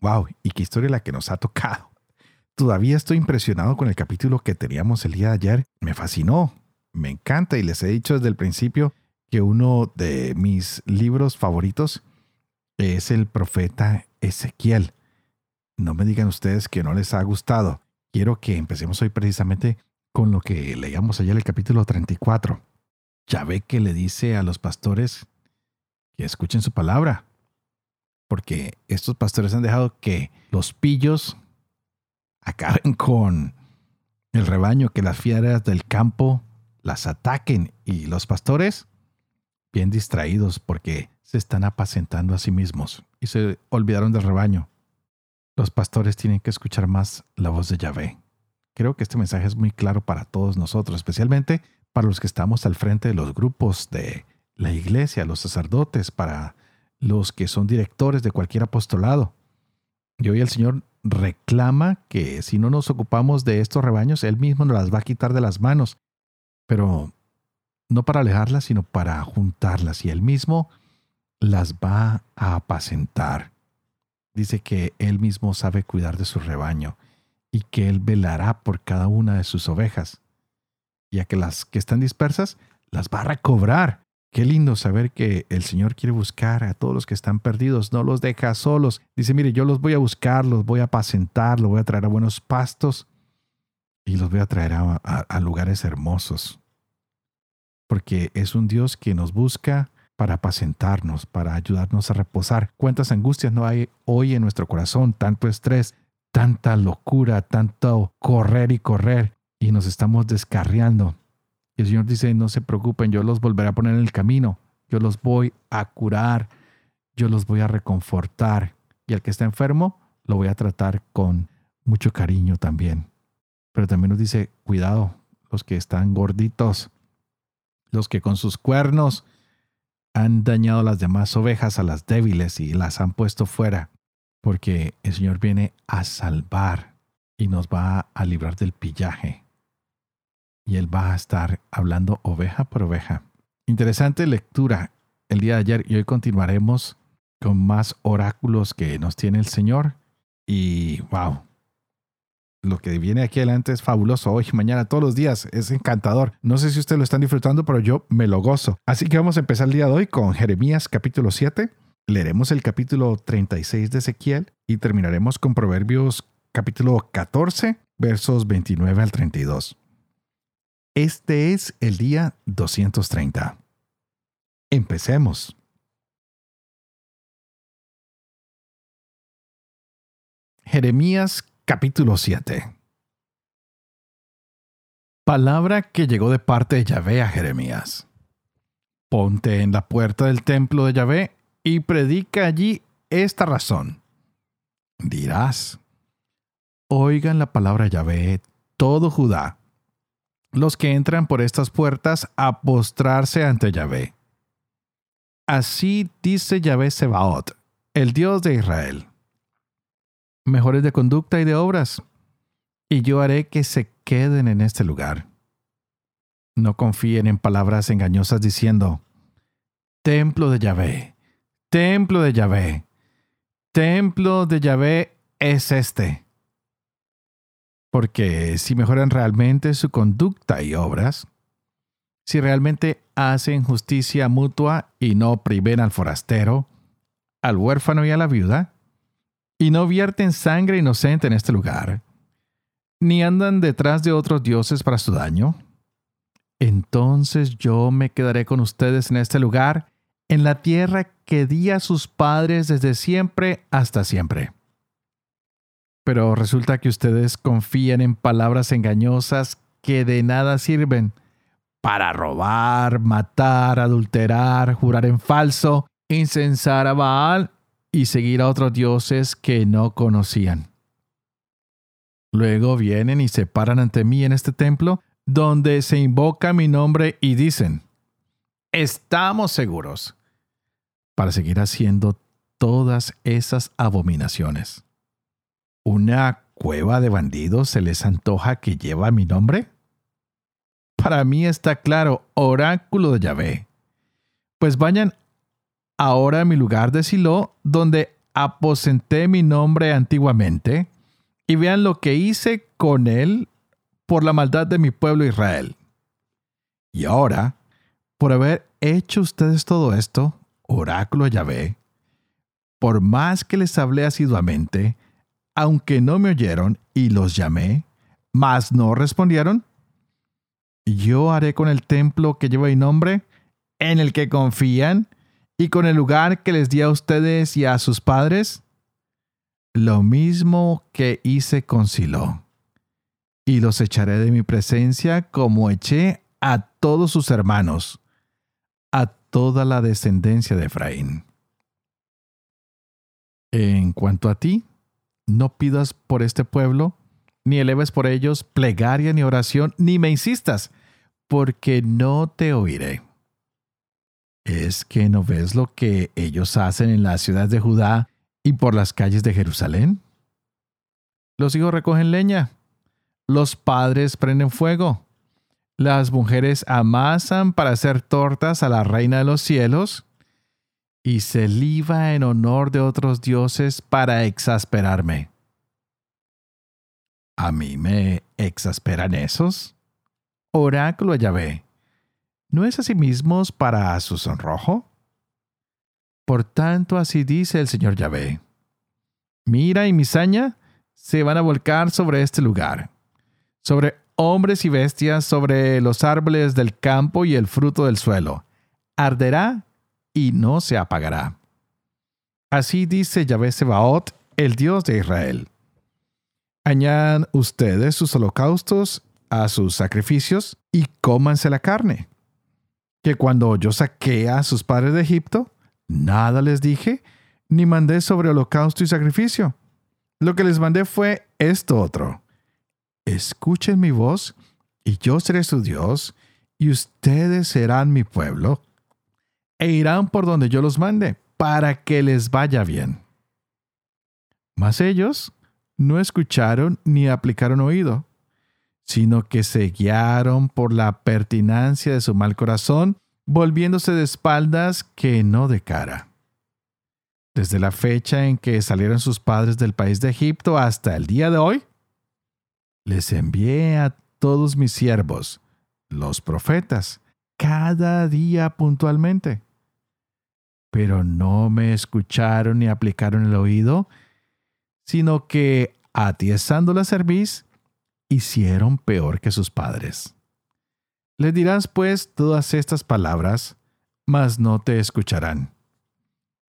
¡Wow! ¿Y qué historia la que nos ha tocado? Todavía estoy impresionado con el capítulo que teníamos el día de ayer. Me fascinó, me encanta y les he dicho desde el principio que uno de mis libros favoritos es el profeta Ezequiel. No me digan ustedes que no les ha gustado. Quiero que empecemos hoy precisamente con lo que leíamos ayer el capítulo 34. Ya ve que le dice a los pastores que escuchen su palabra porque estos pastores han dejado que los pillos acaben con el rebaño, que las fieras del campo las ataquen y los pastores bien distraídos porque se están apacentando a sí mismos y se olvidaron del rebaño. Los pastores tienen que escuchar más la voz de Yahvé. Creo que este mensaje es muy claro para todos nosotros, especialmente para los que estamos al frente de los grupos de la iglesia, los sacerdotes, para los que son directores de cualquier apostolado. Y hoy el Señor reclama que si no nos ocupamos de estos rebaños, Él mismo nos las va a quitar de las manos. Pero no para alejarlas, sino para juntarlas. Y Él mismo las va a apacentar. Dice que Él mismo sabe cuidar de su rebaño y que Él velará por cada una de sus ovejas. Y a que las que están dispersas las va a recobrar Qué lindo saber que el Señor quiere buscar a todos los que están perdidos, no los deja solos. Dice, mire, yo los voy a buscar, los voy a apacentar, los voy a traer a buenos pastos y los voy a traer a, lugares hermosos. Porque es un Dios que nos busca para apacentarnos, para ayudarnos a reposar. ¿Cuántas angustias no hay hoy en nuestro corazón? Tanto estrés, tanta locura, tanto correr y correr y nos estamos descarriando. Y el Señor dice, no se preocupen, yo los volveré a poner en el camino, yo los voy a curar, yo los voy a reconfortar. Y al que está enfermo, lo voy a tratar con mucho cariño también. Pero también nos dice, cuidado, los que están gorditos, los que con sus cuernos han dañado a las demás ovejas, a las débiles, y las han puesto fuera, porque el Señor viene a salvar y nos va a librar del pillaje y Él va a estar hablando oveja por oveja. Interesante lectura el día de ayer y hoy continuaremos con más oráculos que nos tiene el Señor. Y wow, lo que viene aquí adelante es fabuloso hoy, mañana, todos los días. Es encantador. No sé si ustedes lo están disfrutando, pero yo me lo gozo. Así que vamos a empezar el día de hoy con Jeremías capítulo 7. Leeremos el capítulo 36 de Ezequiel y terminaremos con Proverbios capítulo 14, versos 29 al 32. Este es el día 230. Empecemos. Jeremías capítulo 7. Palabra que llegó de parte de Yahvé a Jeremías. Ponte en la puerta del templo de Yahvé y predica allí esta razón. Dirás, oigan la palabra Yahvé todo Judá los que entran por estas puertas a postrarse ante Yahvé. Así dice Yahvé Sebaot, el Dios de Israel. Mejores de conducta y de obras, y yo haré que se queden en este lugar. No confíen en palabras engañosas diciendo, Templo de Yahvé, templo de Yahvé, templo de Yahvé es este porque si mejoran realmente su conducta y obras, si realmente hacen justicia mutua y no priven al forastero, al huérfano y a la viuda, y no vierten sangre inocente en este lugar, ni andan detrás de otros dioses para su daño, entonces yo me quedaré con ustedes en este lugar, en la tierra que di a sus padres desde siempre hasta siempre pero resulta que ustedes confían en palabras engañosas que de nada sirven para robar, matar, adulterar, jurar en falso, incensar a Baal y seguir a otros dioses que no conocían. Luego vienen y se paran ante mí en este templo, donde se invoca mi nombre y dicen, estamos seguros, para seguir haciendo todas esas abominaciones. ¿Una cueva de bandidos se les antoja que lleva mi nombre? Para mí está claro, oráculo de Yahvé. Pues vayan ahora a mi lugar de Silo, donde aposenté mi nombre antiguamente, y vean lo que hice con él por la maldad de mi pueblo Israel. Y ahora, por haber hecho ustedes todo esto, oráculo de Yahvé, por más que les hablé asiduamente, aunque no me oyeron y los llamé, mas no respondieron, yo haré con el templo que lleva mi nombre, en el que confían, y con el lugar que les di a ustedes y a sus padres, lo mismo que hice con Silo. Y los echaré de mi presencia como eché a todos sus hermanos, a toda la descendencia de Efraín. En cuanto a ti, no pidas por este pueblo, ni eleves por ellos plegaria ni oración, ni me insistas, porque no te oiré. ¿Es que no ves lo que ellos hacen en la ciudad de Judá y por las calles de Jerusalén? Los hijos recogen leña, los padres prenden fuego, las mujeres amasan para hacer tortas a la reina de los cielos, y se liba en honor de otros dioses para exasperarme. ¿A mí me exasperan esos? Oráculo Yahvé, ¿no es así mismos para su sonrojo? Por tanto, así dice el Señor Yahvé. Mira y misaña se van a volcar sobre este lugar, sobre hombres y bestias, sobre los árboles del campo y el fruto del suelo. Arderá y no se apagará. Así dice Yahvé Sebaot, el Dios de Israel. Añadan ustedes sus holocaustos a sus sacrificios y cómanse la carne. Que cuando yo saqué a sus padres de Egipto, nada les dije, ni mandé sobre holocausto y sacrificio. Lo que les mandé fue esto otro. Escuchen mi voz, y yo seré su Dios, y ustedes serán mi pueblo, e irán por donde yo los mande, para que les vaya bien. Mas ellos no escucharon ni aplicaron oído, sino que se guiaron por la pertinancia de su mal corazón, volviéndose de espaldas que no de cara. Desde la fecha en que salieron sus padres del país de Egipto hasta el día de hoy, les envié a todos mis siervos, los profetas, cada día puntualmente pero no me escucharon ni aplicaron el oído, sino que, atiezando la cerviz, hicieron peor que sus padres. Le dirás pues todas estas palabras, mas no te escucharán.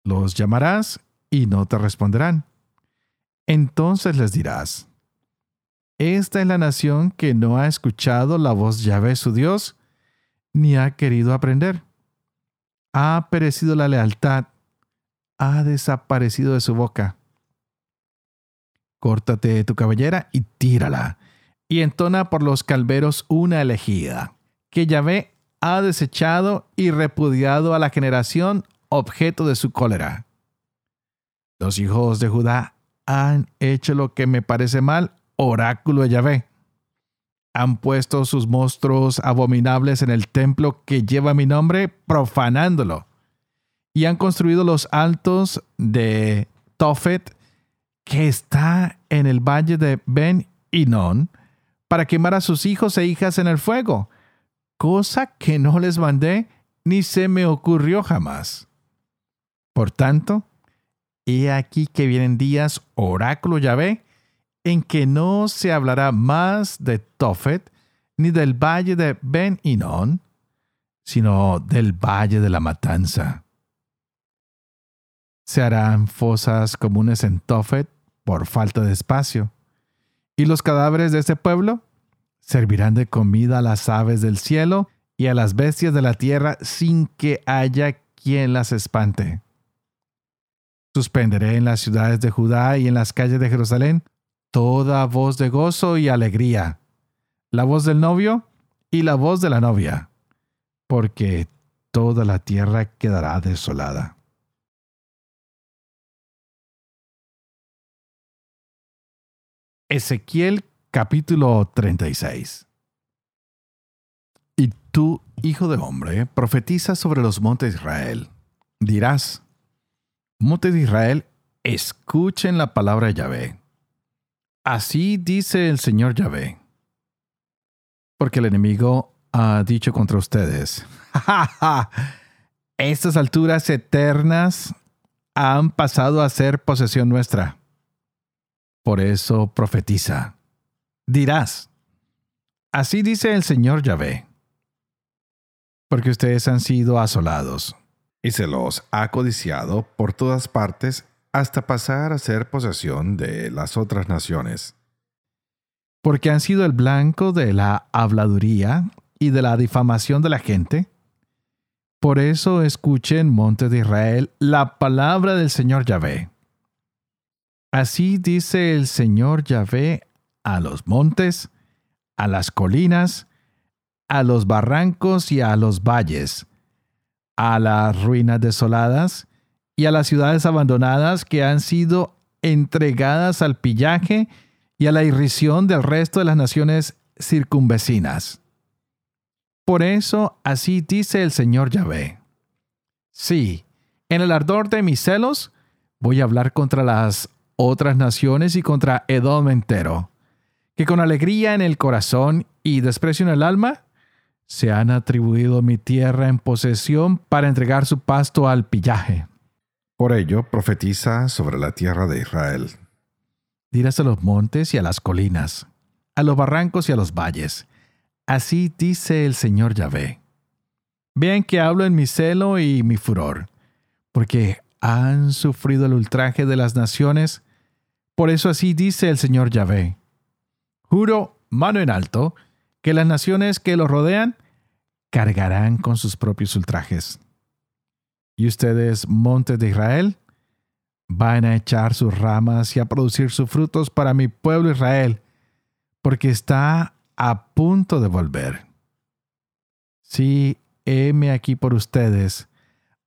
Los llamarás y no te responderán. Entonces les dirás, Esta es la nación que no ha escuchado la voz Yahvé su Dios, ni ha querido aprender ha perecido la lealtad, ha desaparecido de su boca. Córtate tu cabellera y tírala, y entona por los calveros una elegida, que Yahvé ha desechado y repudiado a la generación objeto de su cólera. Los hijos de Judá han hecho lo que me parece mal, oráculo de Yahvé han puesto sus monstruos abominables en el templo que lleva mi nombre, profanándolo. Y han construido los altos de Tofet, que está en el valle de Ben Inon, para quemar a sus hijos e hijas en el fuego, cosa que no les mandé ni se me ocurrió jamás. Por tanto, he aquí que vienen días, oráculo Yahvé, en que no se hablará más de Tofet ni del valle de Ben Inon, sino del valle de la matanza. Se harán fosas comunes en Tofet por falta de espacio, y los cadáveres de este pueblo servirán de comida a las aves del cielo y a las bestias de la tierra sin que haya quien las espante. Suspenderé en las ciudades de Judá y en las calles de Jerusalén toda voz de gozo y alegría, la voz del novio y la voz de la novia, porque toda la tierra quedará desolada. Ezequiel capítulo 36 Y tú, hijo de hombre, profetiza sobre los montes de Israel. Dirás, montes de Israel, escuchen la palabra de Yahvé. Así dice el Señor Yahvé. Porque el enemigo ha dicho contra ustedes, estas alturas eternas han pasado a ser posesión nuestra. Por eso profetiza dirás, así dice el Señor Yahvé, porque ustedes han sido asolados, y se los ha codiciado por todas partes hasta pasar a ser posesión de las otras naciones. Porque han sido el blanco de la habladuría y de la difamación de la gente. Por eso escuchen, monte de Israel, la palabra del Señor Yahvé. Así dice el Señor Yahvé a los montes, a las colinas, a los barrancos y a los valles, a las ruinas desoladas y a las ciudades abandonadas que han sido entregadas al pillaje y a la irrisión del resto de las naciones circunvecinas. Por eso así dice el Señor Yahvé. Sí, en el ardor de mis celos voy a hablar contra las otras naciones y contra Edom entero que con alegría en el corazón y desprecio en el alma, se han atribuido mi tierra en posesión para entregar su pasto al pillaje. Por ello, profetiza sobre la tierra de Israel. Dirás a los montes y a las colinas, a los barrancos y a los valles. Así dice el Señor Yahvé. Vean que hablo en mi celo y mi furor, porque han sufrido el ultraje de las naciones. Por eso así dice el Señor Yahvé Juro, mano en alto, que las naciones que los rodean cargarán con sus propios ultrajes. Y ustedes, montes de Israel, van a echar sus ramas y a producir sus frutos para mi pueblo Israel, porque está a punto de volver. Sí, heme aquí por ustedes.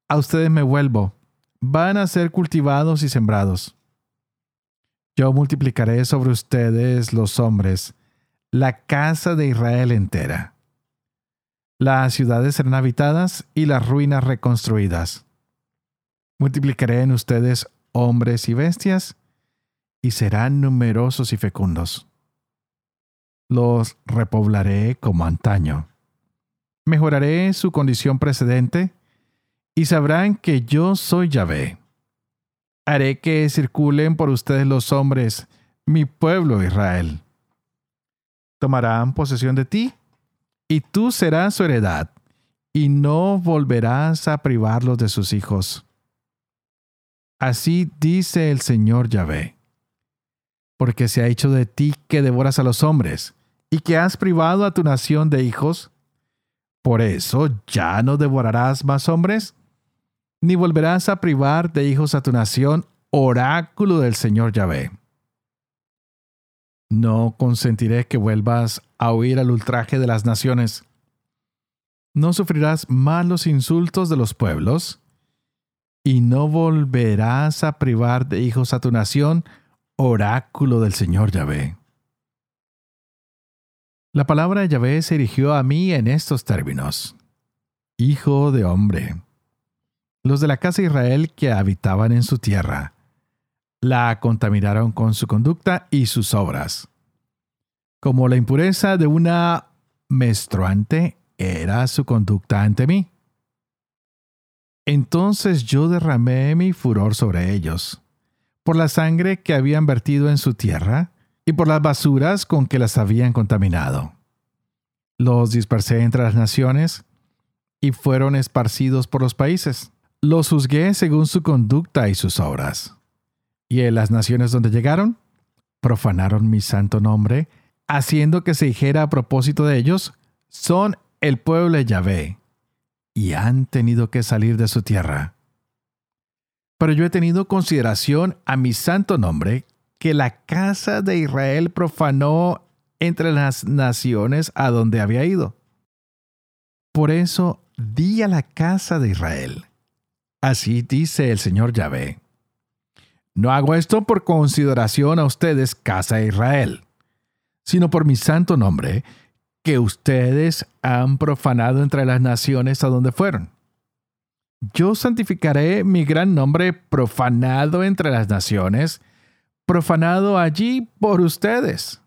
A ustedes me vuelvo. Van a ser cultivados y sembrados. Yo multiplicaré sobre ustedes los hombres, la casa de Israel entera. Las ciudades serán habitadas y las ruinas reconstruidas. Multiplicaré en ustedes hombres y bestias, y serán numerosos y fecundos. Los repoblaré como antaño. Mejoraré su condición precedente, y sabrán que yo soy Yahvé haré que circulen por ustedes los hombres, mi pueblo Israel. Tomarán posesión de ti, y tú serás su heredad, y no volverás a privarlos de sus hijos. Así dice el Señor Yahvé. Porque se ha hecho de ti que devoras a los hombres, y que has privado a tu nación de hijos, por eso ya no devorarás más hombres, ni volverás a privar de hijos a tu nación, oráculo del Señor Yahvé. No consentiré que vuelvas a oír al ultraje de las naciones. No sufrirás más los insultos de los pueblos, y no volverás a privar de hijos a tu nación, oráculo del Señor Yahvé. La palabra de Yahvé se dirigió a mí en estos términos. Hijo de hombre los de la casa de Israel que habitaban en su tierra. La contaminaron con su conducta y sus obras. Como la impureza de una menstruante era su conducta ante mí. Entonces yo derramé mi furor sobre ellos, por la sangre que habían vertido en su tierra y por las basuras con que las habían contaminado. Los dispersé entre las naciones y fueron esparcidos por los países. Los juzgué según su conducta y sus obras. Y en las naciones donde llegaron, profanaron mi santo nombre, haciendo que se dijera a propósito de ellos, son el pueblo de Yahvé, y han tenido que salir de su tierra. Pero yo he tenido consideración a mi santo nombre, que la casa de Israel profanó entre las naciones a donde había ido. Por eso di a la casa de Israel. Así dice el Señor Yahvé. No hago esto por consideración a ustedes, casa de Israel, sino por mi santo nombre, que ustedes han profanado entre las naciones a donde fueron. Yo santificaré mi gran nombre profanado entre las naciones, profanado allí por ustedes.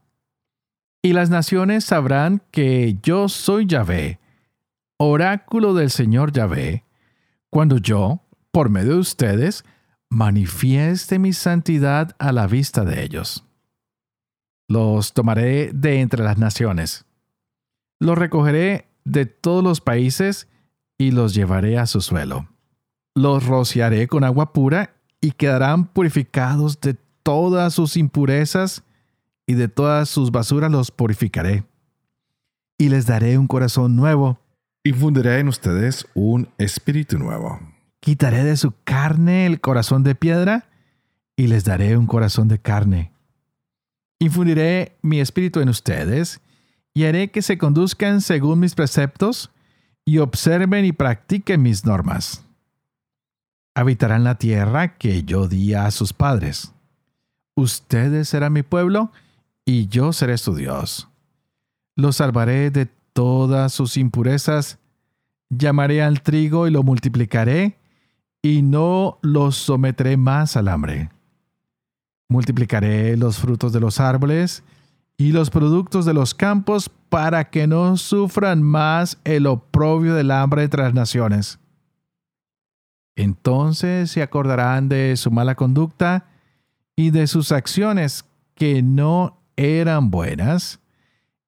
Y las naciones sabrán que yo soy Yahvé, oráculo del Señor Yahvé, cuando yo, por medio de ustedes, manifieste mi santidad a la vista de ellos. Los tomaré de entre las naciones. Los recogeré de todos los países y los llevaré a su suelo. Los rociaré con agua pura y quedarán purificados de todas sus impurezas y de todas sus basuras los purificaré. Y les daré un corazón nuevo. Y en ustedes un espíritu nuevo. Quitaré de su carne el corazón de piedra y les daré un corazón de carne. Infundiré mi espíritu en ustedes y haré que se conduzcan según mis preceptos y observen y practiquen mis normas. Habitarán la tierra que yo di a sus padres. Ustedes serán mi pueblo y yo seré su Dios. Los salvaré de todas sus impurezas, llamaré al trigo y lo multiplicaré, y no los someteré más al hambre. Multiplicaré los frutos de los árboles y los productos de los campos para que no sufran más el oprobio del hambre entre las naciones. Entonces se acordarán de su mala conducta y de sus acciones que no eran buenas,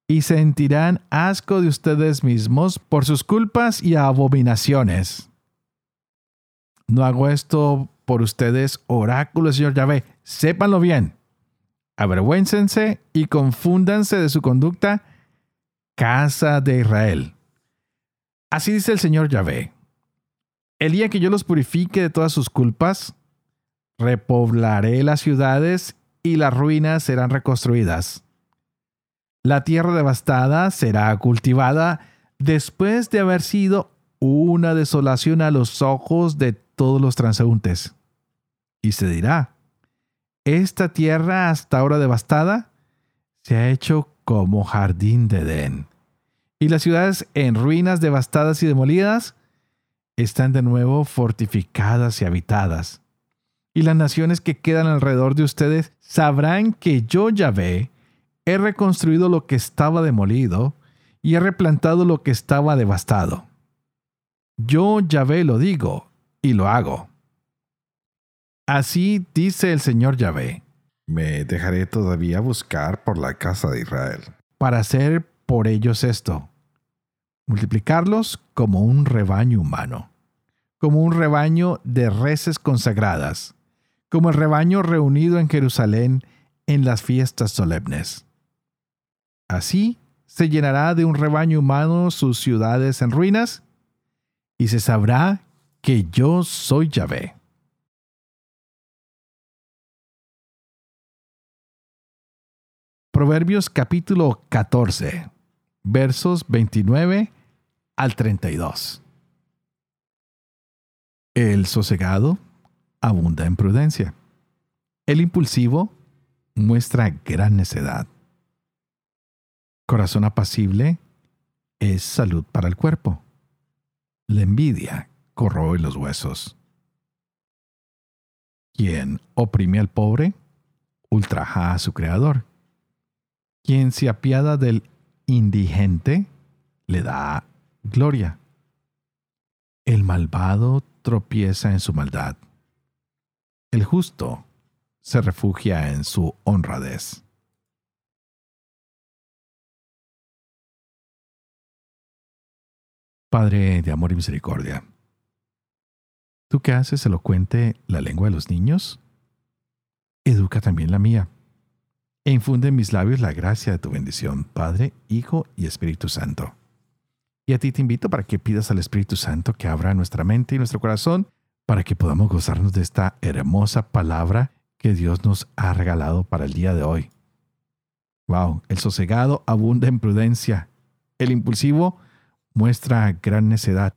y sentirán asco de ustedes mismos por sus culpas y abominaciones. No hago esto por ustedes, oráculo Señor Yahvé, sépanlo bien avergüéncense y confúndanse de su conducta, casa de Israel. Así dice el Señor Yahvé. El día que yo los purifique de todas sus culpas, repoblaré las ciudades y las ruinas serán reconstruidas. La tierra devastada será cultivada después de haber sido una desolación a los ojos de todos los transeúntes. Y se dirá, esta tierra hasta ahora devastada se ha hecho como jardín de Edén. Y las ciudades en ruinas devastadas y demolidas están de nuevo fortificadas y habitadas. Y las naciones que quedan alrededor de ustedes sabrán que yo, Yahvé, he reconstruido lo que estaba demolido y he replantado lo que estaba devastado. Yo, Yahvé, lo digo y lo hago. Así dice el Señor Yahvé. Me dejaré todavía buscar por la casa de Israel. Para hacer por ellos esto. Multiplicarlos como un rebaño humano. Como un rebaño de reses consagradas. Como el rebaño reunido en Jerusalén en las fiestas solemnes. Así se llenará de un rebaño humano sus ciudades en ruinas, y se sabrá que yo soy Yahvé. Proverbios capítulo 14, versos 29 al 32. El sosegado abunda en prudencia. El impulsivo muestra gran necedad. Corazón apacible es salud para el cuerpo. La envidia corroe los huesos. Quien oprime al pobre, ultraja a su creador quien se apiada del indigente le da gloria. El malvado tropieza en su maldad. El justo se refugia en su honradez. Padre de amor y misericordia, ¿tú qué haces elocuente la lengua de los niños? Educa también la mía e infunde en mis labios la gracia de tu bendición, Padre, Hijo y Espíritu Santo. Y a ti te invito para que pidas al Espíritu Santo que abra nuestra mente y nuestro corazón para que podamos gozarnos de esta hermosa palabra que Dios nos ha regalado para el día de hoy. Wow, el sosegado abunda en prudencia, el impulsivo muestra gran necedad.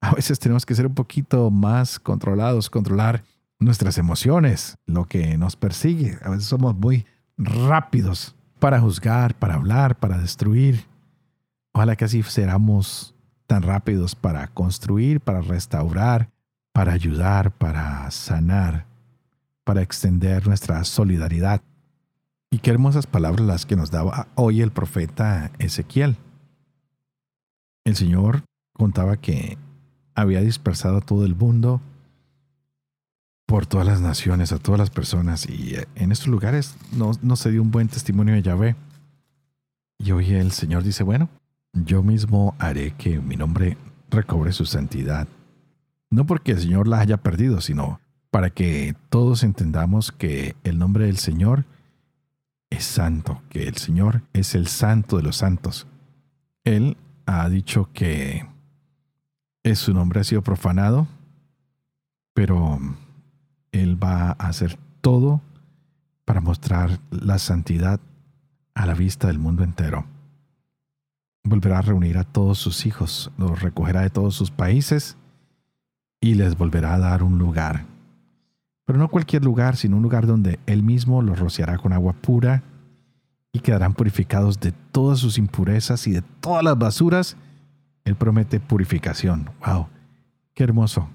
A veces tenemos que ser un poquito más controlados, controlar nuestras emociones, lo que nos persigue. A veces somos muy rápidos para juzgar, para hablar, para destruir. Ojalá que así seramos tan rápidos para construir, para restaurar, para ayudar, para sanar, para extender nuestra solidaridad. Y qué hermosas palabras las que nos daba hoy el profeta Ezequiel. El Señor contaba que había dispersado a todo el mundo por todas las naciones, a todas las personas, y en estos lugares no, no se dio un buen testimonio de Yahvé. Y hoy el Señor dice, bueno, yo mismo haré que mi nombre recobre su santidad. No porque el Señor la haya perdido, sino para que todos entendamos que el nombre del Señor es santo, que el Señor es el santo de los santos. Él ha dicho que su nombre ha sido profanado, pero Él va a hacer todo para mostrar la santidad a la vista del mundo entero. Volverá a reunir a todos sus hijos, los recogerá de todos sus países y les volverá a dar un lugar. Pero no cualquier lugar, sino un lugar donde Él mismo los rociará con agua pura y quedarán purificados de todas sus impurezas y de todas las basuras. Él promete purificación. ¡Wow! ¡Qué hermoso!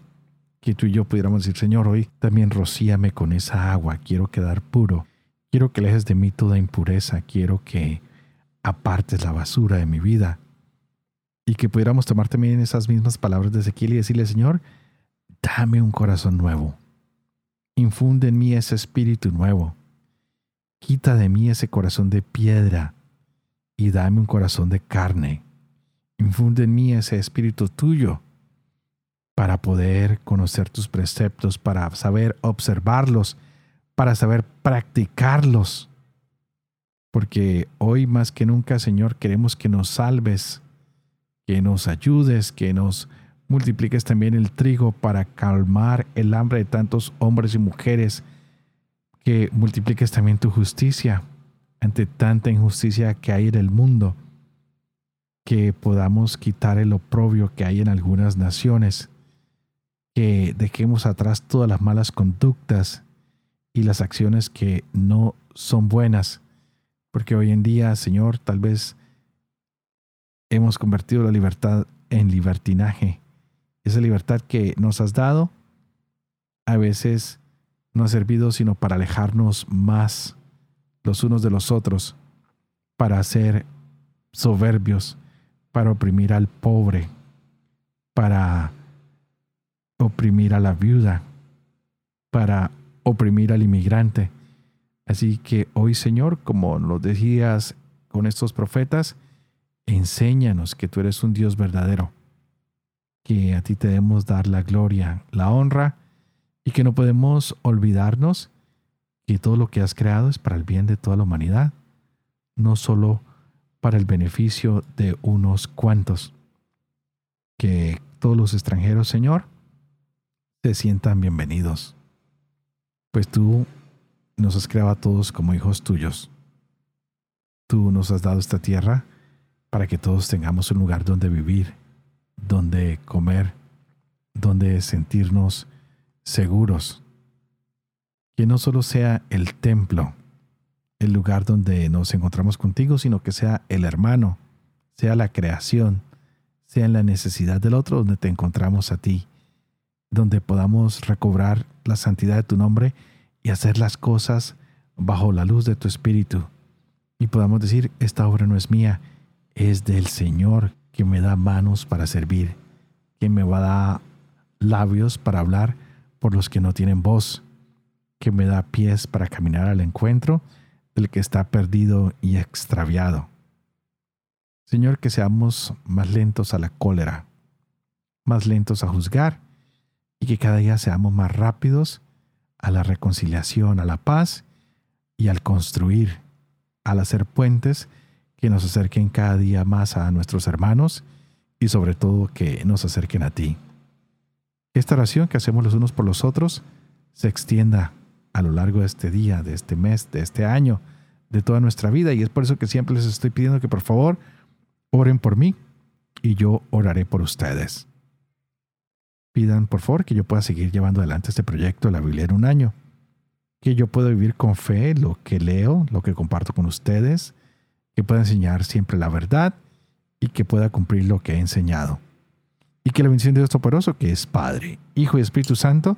Que tú y yo pudiéramos decir, Señor, hoy también rocíame con esa agua. Quiero quedar puro. Quiero que lejes de mí toda impureza. Quiero que apartes la basura de mi vida. Y que pudiéramos tomar también esas mismas palabras de Ezequiel y decirle, Señor, dame un corazón nuevo. Infunde en mí ese espíritu nuevo. Quita de mí ese corazón de piedra y dame un corazón de carne. Infunde en mí ese espíritu tuyo para poder conocer tus preceptos, para saber observarlos, para saber practicarlos. Porque hoy más que nunca, Señor, queremos que nos salves, que nos ayudes, que nos multipliques también el trigo para calmar el hambre de tantos hombres y mujeres, que multipliques también tu justicia ante tanta injusticia que hay en el mundo, que podamos quitar el oprobio que hay en algunas naciones, que dejemos atrás todas las malas conductas y las acciones que no son buenas, porque hoy en día, Señor, tal vez hemos convertido la libertad en libertinaje. Esa libertad que nos has dado a veces no ha servido sino para alejarnos más los unos de los otros, para ser soberbios, para oprimir al pobre, para oprimir a la viuda, para oprimir al inmigrante. Así que hoy, Señor, como nos decías con estos profetas, enséñanos que tú eres un Dios verdadero que a ti te debemos dar la gloria, la honra y que no podemos olvidarnos que todo lo que has creado es para el bien de toda la humanidad, no solo para el beneficio de unos cuantos. Que todos los extranjeros, Señor, se sientan bienvenidos, pues tú nos has creado a todos como hijos tuyos. Tú nos has dado esta tierra para que todos tengamos un lugar donde vivir donde comer, donde sentirnos seguros. Que no solo sea el templo, el lugar donde nos encontramos contigo, sino que sea el hermano, sea la creación, sea en la necesidad del otro donde te encontramos a ti, donde podamos recobrar la santidad de tu nombre y hacer las cosas bajo la luz de tu espíritu. Y podamos decir, esta obra no es mía, es del Señor que me da manos para servir, que me va a dar labios para hablar por los que no tienen voz, que me da pies para caminar al encuentro del que está perdido y extraviado. Señor, que seamos más lentos a la cólera, más lentos a juzgar y que cada día seamos más rápidos a la reconciliación, a la paz y al construir, al hacer puentes que nos acerquen cada día más a nuestros hermanos y sobre todo que nos acerquen a ti. esta oración que hacemos los unos por los otros se extienda a lo largo de este día, de este mes, de este año, de toda nuestra vida. Y es por eso que siempre les estoy pidiendo que por favor oren por mí y yo oraré por ustedes. Pidan por favor que yo pueda seguir llevando adelante este proyecto la Biblia en un año. Que yo pueda vivir con fe lo que leo, lo que comparto con ustedes, que pueda enseñar siempre la verdad y que pueda cumplir lo que he enseñado. Y que la bendición de Dios Toporoso, que es Padre, Hijo y Espíritu Santo,